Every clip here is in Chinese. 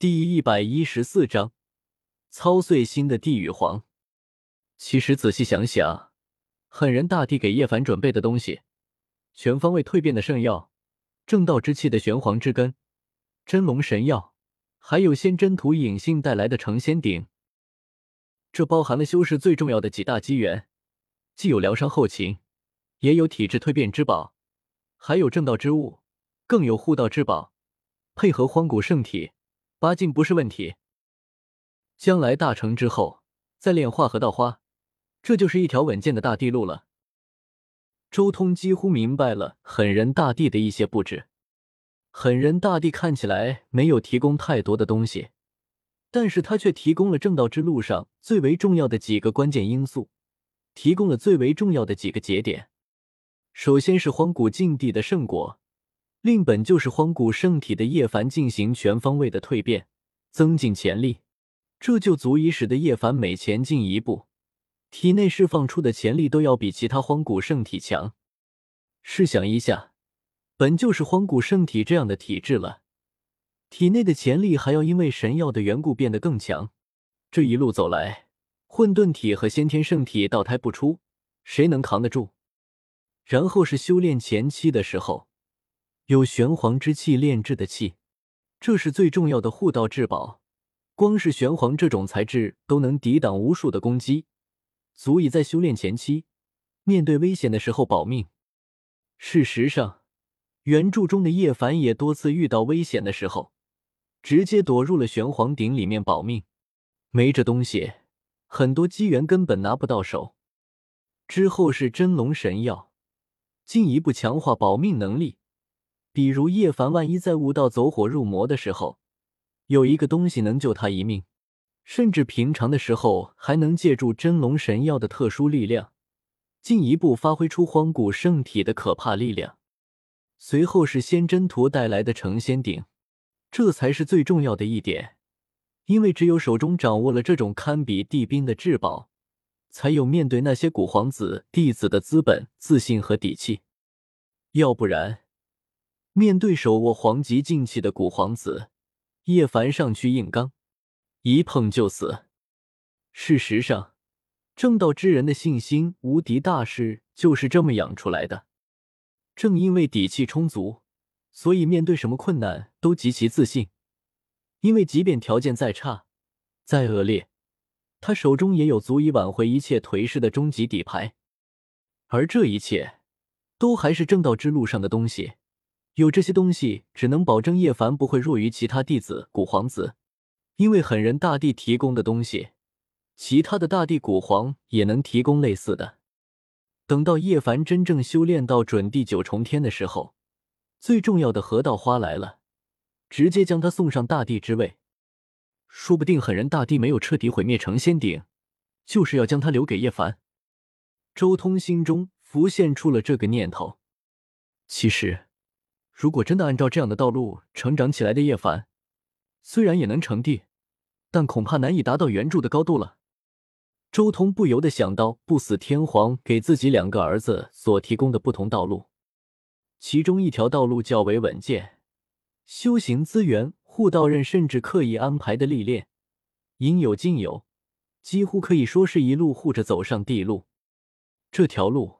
第一百一十四章，操碎心的地狱皇。其实仔细想想，狠人大帝给叶凡准备的东西，全方位蜕变的圣药，正道之气的玄黄之根，真龙神药，还有仙真土隐性带来的成仙鼎，这包含了修士最重要的几大机缘，既有疗伤后勤，也有体质蜕变之宝，还有正道之物，更有护道之宝，配合荒古圣体。八境不是问题。将来大成之后，再炼化河道花，这就是一条稳健的大地路了。周通几乎明白了狠人大帝的一些布置。狠人大帝看起来没有提供太多的东西，但是他却提供了正道之路上最为重要的几个关键因素，提供了最为重要的几个节点。首先是荒古禁地的圣果。令本就是荒古圣体的叶凡进行全方位的蜕变，增进潜力，这就足以使得叶凡每前进一步，体内释放出的潜力都要比其他荒古圣体强。试想一下，本就是荒古圣体这样的体质了，体内的潜力还要因为神药的缘故变得更强。这一路走来，混沌体和先天圣体倒胎不出，谁能扛得住？然后是修炼前期的时候。有玄黄之气炼制的气，这是最重要的护道至宝。光是玄黄这种材质都能抵挡无数的攻击，足以在修炼前期面对危险的时候保命。事实上，原著中的叶凡也多次遇到危险的时候，直接躲入了玄黄鼎里面保命。没这东西，很多机缘根本拿不到手。之后是真龙神药，进一步强化保命能力。比如叶凡，万一在悟道走火入魔的时候，有一个东西能救他一命，甚至平常的时候还能借助真龙神药的特殊力量，进一步发挥出荒古圣体的可怕力量。随后是仙真图带来的成仙鼎，这才是最重要的一点，因为只有手中掌握了这种堪比地兵的至宝，才有面对那些古皇子弟子的资本、自信和底气，要不然。面对手握黄级劲气的古皇子，叶凡上去硬刚，一碰就死。事实上，正道之人的信心无敌大师就是这么养出来的。正因为底气充足，所以面对什么困难都极其自信。因为即便条件再差、再恶劣，他手中也有足以挽回一切颓势的终极底牌。而这一切，都还是正道之路上的东西。有这些东西，只能保证叶凡不会弱于其他弟子古皇子，因为狠人大帝提供的东西，其他的大帝古皇也能提供类似的。等到叶凡真正修炼到准第九重天的时候，最重要的河道花来了，直接将他送上大帝之位。说不定狠人大帝没有彻底毁灭成仙鼎，就是要将他留给叶凡。周通心中浮现出了这个念头。其实。如果真的按照这样的道路成长起来的叶凡，虽然也能成帝，但恐怕难以达到原著的高度了。周通不由得想到不死天皇给自己两个儿子所提供的不同道路，其中一条道路较为稳健，修行资源、护道刃甚至刻意安排的历练，应有尽有，几乎可以说是一路护着走上帝路。这条路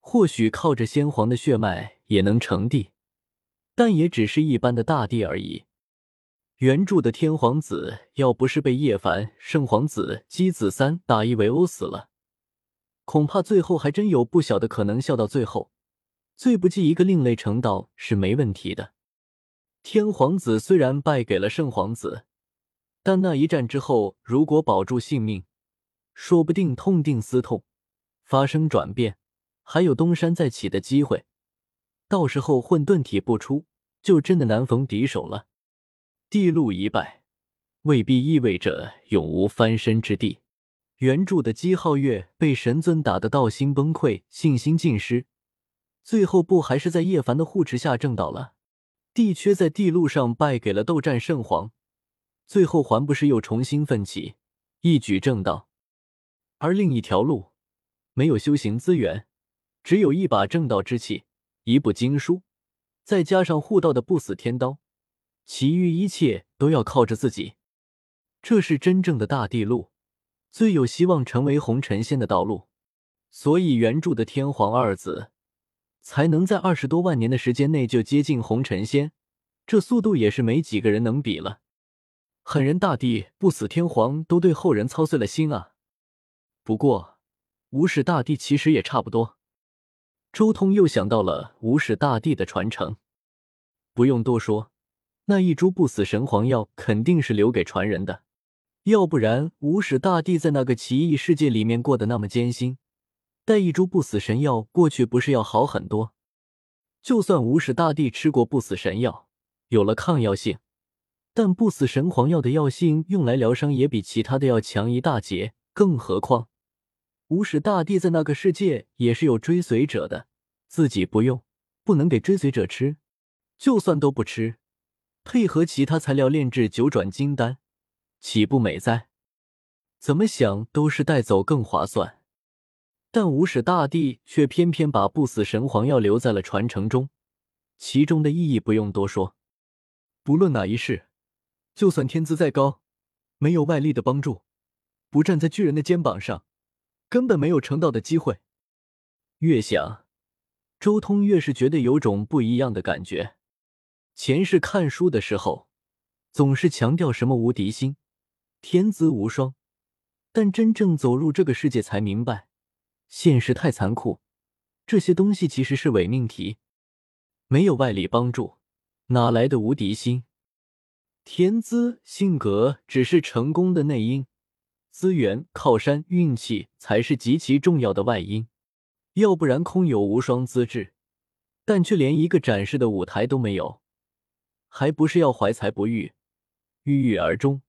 或许靠着先皇的血脉也能成帝。但也只是一般的大帝而已。原著的天皇子要不是被叶凡、圣皇子姬子三打一围殴死了，恐怕最后还真有不小的可能笑到最后。最不济一个另类成道是没问题的。天皇子虽然败给了圣皇子，但那一战之后，如果保住性命，说不定痛定思痛，发生转变，还有东山再起的机会。到时候混沌体不出，就真的难逢敌手了。地路一败，未必意味着永无翻身之地。原著的姬皓月被神尊打得道心崩溃，信心尽失，最后不还是在叶凡的护持下正道了？地缺在地路上败给了斗战圣皇，最后还不是又重新奋起，一举正道？而另一条路，没有修行资源，只有一把正道之气。一部经书，再加上护道的不死天刀，其余一切都要靠着自己。这是真正的大地路，最有希望成为红尘仙的道路。所以原著的天皇二子才能在二十多万年的时间内就接近红尘仙，这速度也是没几个人能比了。狠人大帝、不死天皇都对后人操碎了心啊！不过无始大帝其实也差不多。周通又想到了无始大帝的传承，不用多说，那一株不死神黄药肯定是留给传人的，要不然无始大帝在那个奇异世界里面过得那么艰辛。带一株不死神药过去，不是要好很多？就算无始大帝吃过不死神药，有了抗药性，但不死神黄药的药性用来疗伤也比其他的要强一大截。更何况，无始大帝在那个世界也是有追随者的，自己不用，不能给追随者吃。就算都不吃，配合其他材料炼制九转金丹，岂不美哉？怎么想都是带走更划算。但无始大帝却偏偏把不死神黄药留在了传承中，其中的意义不用多说。不论哪一世，就算天资再高，没有外力的帮助，不站在巨人的肩膀上，根本没有成道的机会。越想，周通越是觉得有种不一样的感觉。前世看书的时候，总是强调什么无敌心、天资无双，但真正走入这个世界才明白。现实太残酷，这些东西其实是伪命题。没有外力帮助，哪来的无敌心？天资、性格只是成功的内因，资源、靠山、运气才是极其重要的外因。要不然，空有无双资质，但却连一个展示的舞台都没有，还不是要怀才不遇，郁郁而终？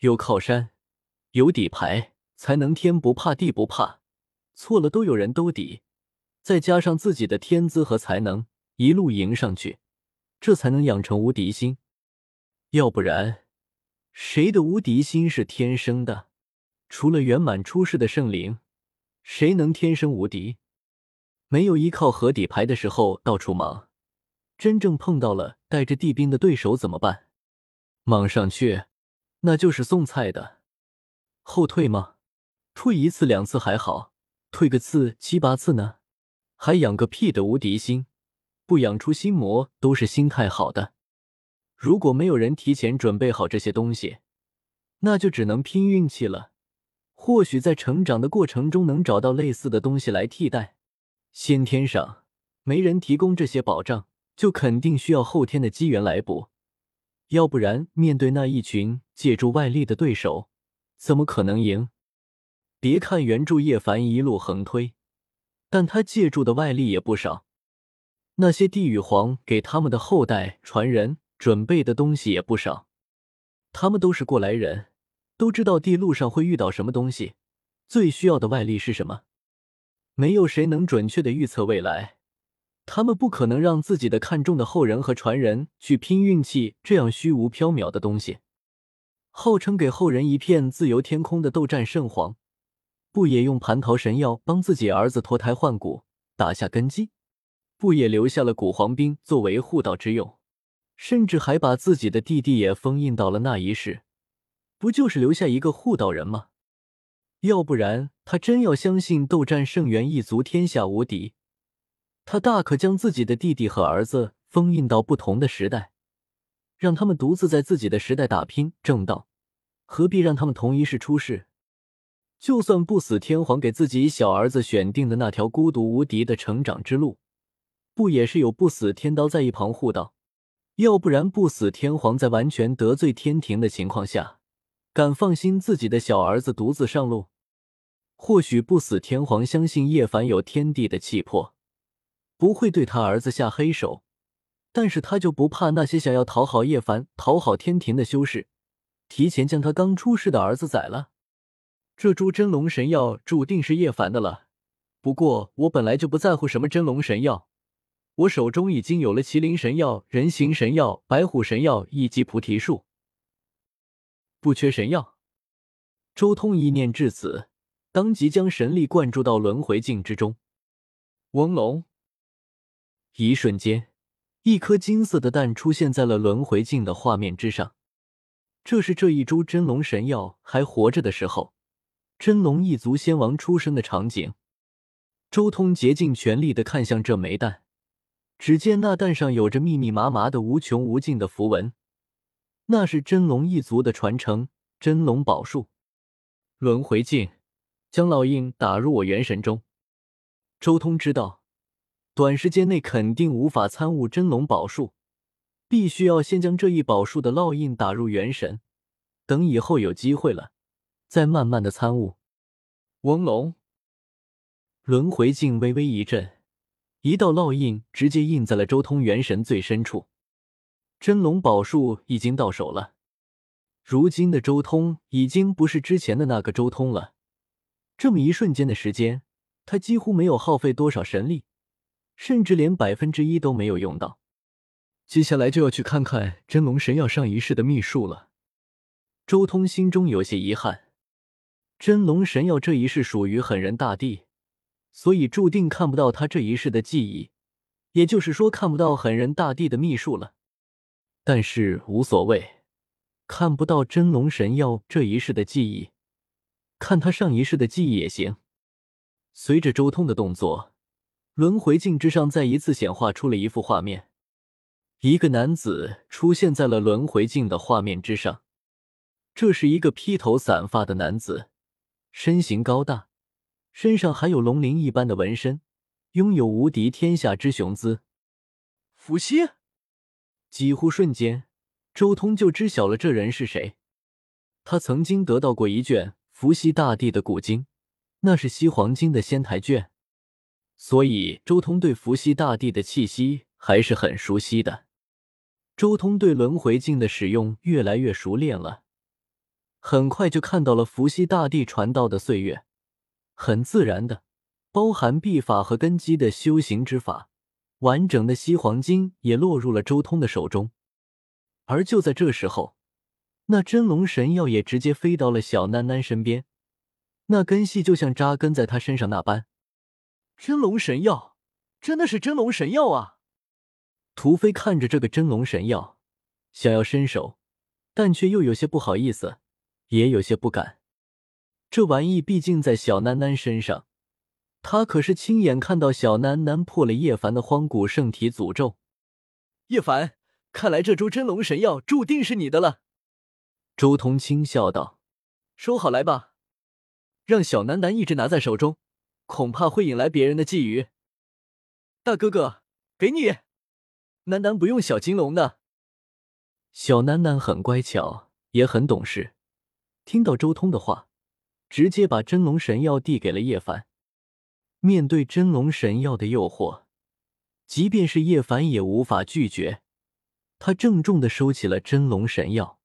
有靠山，有底牌，才能天不怕地不怕。错了都有人兜底，再加上自己的天资和才能，一路迎上去，这才能养成无敌心。要不然，谁的无敌心是天生的？除了圆满出世的圣灵，谁能天生无敌？没有依靠和底牌的时候到处莽，真正碰到了带着地兵的对手怎么办？莽上去，那就是送菜的。后退吗？退一次两次还好。退个次七八次呢，还养个屁的无敌心，不养出心魔都是心态好的。如果没有人提前准备好这些东西，那就只能拼运气了。或许在成长的过程中能找到类似的东西来替代。先天上没人提供这些保障，就肯定需要后天的机缘来补。要不然，面对那一群借助外力的对手，怎么可能赢？别看原著叶凡一路横推，但他借助的外力也不少。那些地狱皇给他们的后代传人准备的东西也不少。他们都是过来人，都知道地路上会遇到什么东西，最需要的外力是什么。没有谁能准确的预测未来，他们不可能让自己的看重的后人和传人去拼运气这样虚无缥缈的东西。号称给后人一片自由天空的斗战圣皇。不也用蟠桃神药帮自己儿子脱胎换骨，打下根基？不也留下了古皇兵作为护道之用？甚至还把自己的弟弟也封印到了那一世，不就是留下一个护道人吗？要不然他真要相信斗战圣元一族天下无敌，他大可将自己的弟弟和儿子封印到不同的时代，让他们独自在自己的时代打拼正道，何必让他们同一世出世？就算不死天皇给自己小儿子选定的那条孤独无敌的成长之路，不也是有不死天刀在一旁护道？要不然不死天皇在完全得罪天庭的情况下，敢放心自己的小儿子独自上路？或许不死天皇相信叶凡有天地的气魄，不会对他儿子下黑手，但是他就不怕那些想要讨好叶凡、讨好天庭的修士，提前将他刚出世的儿子宰了？这株真龙神药注定是叶凡的了。不过我本来就不在乎什么真龙神药，我手中已经有了麒麟神药、人形神药、白虎神药以及菩提树，不缺神药。周通一念至此，当即将神力灌注到轮回镜之中。嗡龙，一瞬间，一颗金色的蛋出现在了轮回镜的画面之上。这是这一株真龙神药还活着的时候，真龙一族先王出生的场景。周通竭尽全力的看向这枚蛋，只见那蛋上有着密密麻麻的无穷无尽的符文，那是真龙一族的传承真龙宝术。轮回镜，将烙印打入我元神中。周通知道，短时间内肯定无法参悟真龙宝术。必须要先将这一宝术的烙印打入元神，等以后有机会了，再慢慢的参悟。嗡龙，轮回镜微微一震，一道烙印直接印在了周通元神最深处。真龙宝术已经到手了，如今的周通已经不是之前的那个周通了。这么一瞬间的时间，他几乎没有耗费多少神力，甚至连百分之一都没有用到。接下来就要去看看真龙神药上一世的秘术了。周通心中有些遗憾，真龙神药这一世属于狠人大帝，所以注定看不到他这一世的记忆，也就是说看不到狠人大帝的秘术了。但是无所谓，看不到真龙神药这一世的记忆，看他上一世的记忆也行。随着周通的动作，轮回镜之上再一次显化出了一幅画面。一个男子出现在了轮回镜的画面之上，这是一个披头散发的男子，身形高大，身上还有龙鳞一般的纹身，拥有无敌天下之雄姿。伏羲，几乎瞬间，周通就知晓了这人是谁。他曾经得到过一卷伏羲大帝的古经，那是西黄经的仙台卷，所以周通对伏羲大帝的气息还是很熟悉的。周通对轮回镜的使用越来越熟练了，很快就看到了伏羲大帝传道的岁月，很自然的，包含秘法和根基的修行之法，完整的西黄经也落入了周通的手中。而就在这时候，那真龙神药也直接飞到了小囡囡身边，那根系就像扎根在他身上那般。真龙神药，真的是真龙神药啊！屠飞看着这个真龙神药，想要伸手，但却又有些不好意思，也有些不敢。这玩意毕竟在小囡囡身上，他可是亲眼看到小囡囡破了叶凡的荒古圣体诅咒。叶凡，看来这株真龙神药注定是你的了。周通轻笑道：“收好来吧，让小囡囡一直拿在手中，恐怕会引来别人的觊觎。”大哥哥，给你。楠楠不用小金龙的，小楠楠很乖巧，也很懂事。听到周通的话，直接把真龙神药递给了叶凡。面对真龙神药的诱惑，即便是叶凡也无法拒绝。他郑重的收起了真龙神药。